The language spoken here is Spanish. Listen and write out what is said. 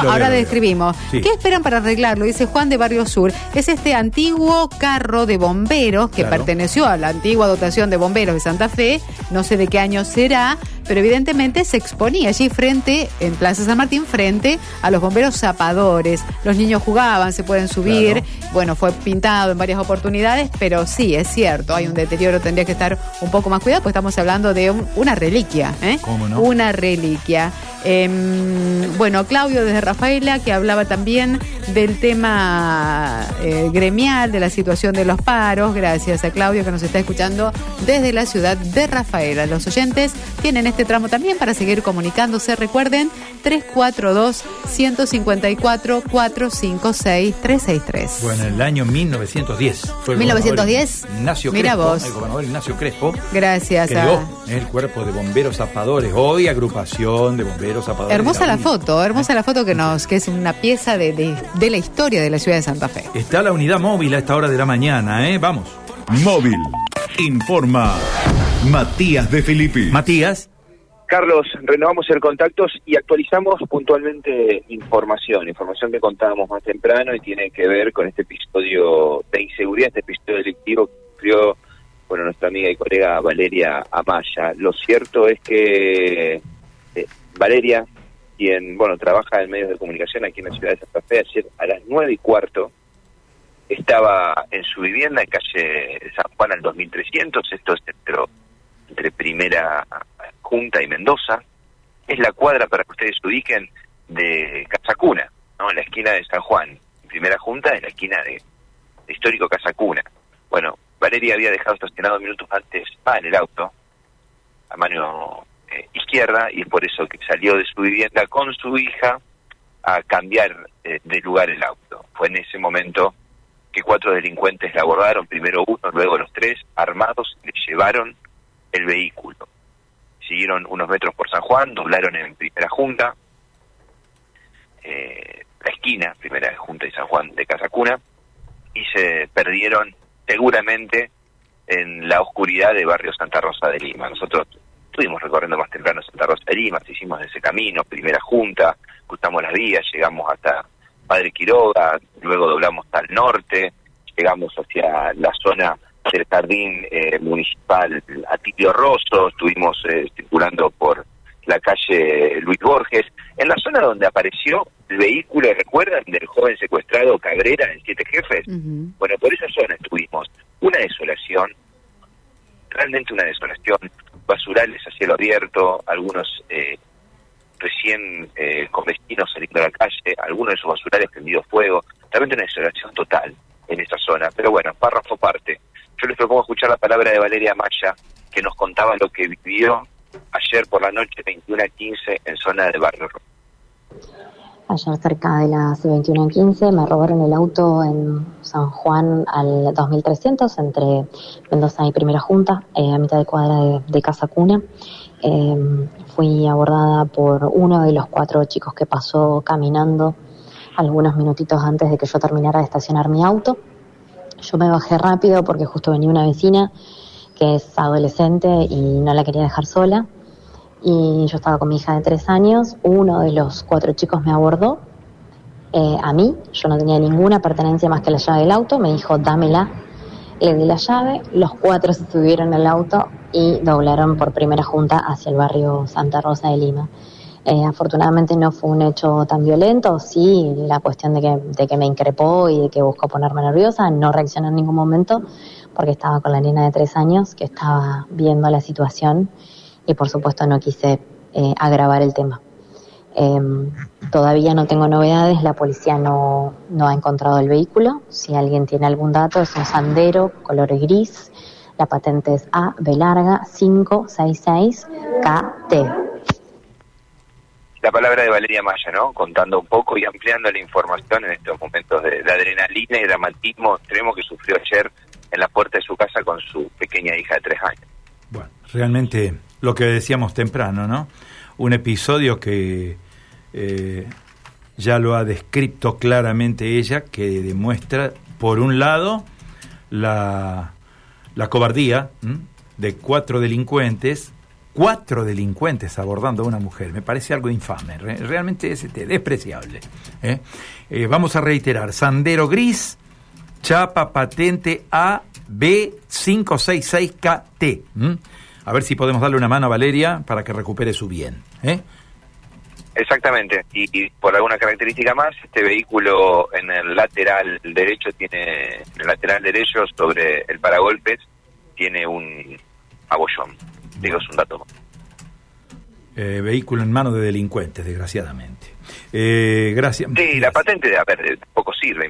Ahora describimos. ¿Qué esperan para arreglarlo? Dice Juan de Barrio Sur. Es este antiguo carro de bomberos que perteneció a la antigua dotación de bomberos de Santa Fe. No sé de qué año será, pero evidentemente se exponía allí frente, en Plaza San Martín, frente a los bomberos zapadores. Los niños jugaban, se pueden subir. Bueno, fue pintado en varias oportunidades, pero sí, es cierto, hay un deterioro, tendría que estar un poco más cuidado, pues estamos hablando de una reliquia, ¿eh? ¿Cómo no? Una reliquia. Em, bueno, Claudio desde Rafaela, que hablaba también del tema eh, gremial, de la situación de los paros. Gracias a Claudio que nos está escuchando desde la ciudad de Rafaela. Los oyentes tienen este tramo también para seguir comunicándose. Recuerden, 342-154-456-363. Bueno, en el año 1910. Fue 1910. Ignacio Mira Crespo, vos. El gobernador Ignacio Crespo. Gracias creó a... el cuerpo de bomberos zapadores. Hoy agrupación de bomberos zapadores. Hermosa la foto, hermosa la foto que nos, que es una pieza de, de, de la historia de la ciudad de Santa Fe. Está la unidad móvil a esta hora de la mañana, ¿eh? Vamos. Móvil. Informa Matías de Filippi. Matías. Carlos, renovamos el contactos y actualizamos puntualmente información, información que contábamos más temprano y tiene que ver con este episodio de inseguridad, este episodio delictivo que sufrió bueno, nuestra amiga y colega Valeria Amaya. Lo cierto es que eh, Valeria, quien bueno trabaja en medios de comunicación aquí en la ciudad de Santa Fe, ayer a las nueve y cuarto estaba en su vivienda en calle San Juan al 2300, esto es dentro entre Primera Junta y Mendoza. Es la cuadra, para que ustedes se ubiquen, de Casa Cuna, ¿no? en la esquina de San Juan. Primera Junta en la esquina de, de histórico Casa Cuna. Bueno, Valeria había dejado estacionado minutos antes ah, en el auto, a mano eh, izquierda, y es por eso que salió de su vivienda con su hija a cambiar eh, de lugar el auto. Fue en ese momento que cuatro delincuentes la abordaron, primero uno, luego los tres, armados, le llevaron el vehículo. Siguieron unos metros por San Juan, doblaron en primera junta, eh, la esquina, primera junta y San Juan de Casa Cuna, y se perdieron seguramente en la oscuridad de barrio Santa Rosa de Lima. Nosotros estuvimos recorriendo más temprano Santa Rosa de Lima, hicimos ese camino, primera junta, cruzamos las vías, llegamos hasta Padre Quiroga, luego doblamos al norte, llegamos hacia la zona del jardín eh, municipal Atilio Rosso, estuvimos eh, circulando por la calle Luis Borges, en la zona donde apareció el vehículo, ¿recuerdan? Del joven secuestrado Cabrera en Siete Jefes. Bueno, por esa zona estuvimos. Una desolación, realmente una desolación, basurales a cielo abierto, algunos eh, recién eh, con vecinos saliendo a la calle, algunos de esos basurales prendidos fuego, realmente una desolación total en esa zona. Pero bueno, párrafo parte. Yo les propongo escuchar la palabra de Valeria Maya, que nos contaba lo que vivió ayer por la noche 21 a 15 en zona de Barrio. Ayer cerca de las 21.15 me robaron el auto en San Juan al 2300 entre Mendoza y Primera Junta, eh, a mitad de cuadra de, Casa Cuna. Eh, fui abordada por uno de los cuatro chicos que pasó caminando algunos minutitos antes de que yo terminara de estacionar mi auto. Yo me bajé rápido porque justo venía una vecina que es adolescente y no la quería dejar sola. Y yo estaba con mi hija de tres años, uno de los cuatro chicos me abordó eh, a mí, yo no tenía ninguna pertenencia más que la llave del auto, me dijo dámela, le di la llave, los cuatro se subieron al auto y doblaron por primera junta hacia el barrio Santa Rosa de Lima. Eh, afortunadamente no fue un hecho tan violento, sí, la cuestión de que, de que me increpó y de que buscó ponerme nerviosa, no reaccioné en ningún momento porque estaba con la nena de tres años que estaba viendo la situación y por supuesto no quise eh, agravar el tema. Eh, todavía no tengo novedades, la policía no, no ha encontrado el vehículo. Si alguien tiene algún dato, es un sandero color gris. La patente es A, B larga, 566KT. La palabra de Valeria Maya, ¿no? Contando un poco y ampliando la información en estos momentos de, adrenalina y dramatismo extremo que sufrió ayer en la puerta de su casa con su pequeña hija de tres años. Bueno, realmente lo que decíamos temprano, ¿no? Un episodio que eh, ya lo ha descrito claramente ella, que demuestra, por un lado, la, la cobardía de cuatro delincuentes, cuatro delincuentes abordando a una mujer. Me parece algo infame, realmente es este, despreciable. ¿eh? Eh, vamos a reiterar, Sandero Gris, chapa patente A B566KT. A ver si podemos darle una mano a Valeria para que recupere su bien. ¿eh? Exactamente, y, por alguna característica más, este vehículo en el lateral derecho tiene, en el lateral derecho sobre el paragolpes, tiene un abollón. Digo, es un dato eh, vehículo en manos de delincuentes, desgraciadamente. Eh, gracias. Sí, la patente, a ver, poco sirve,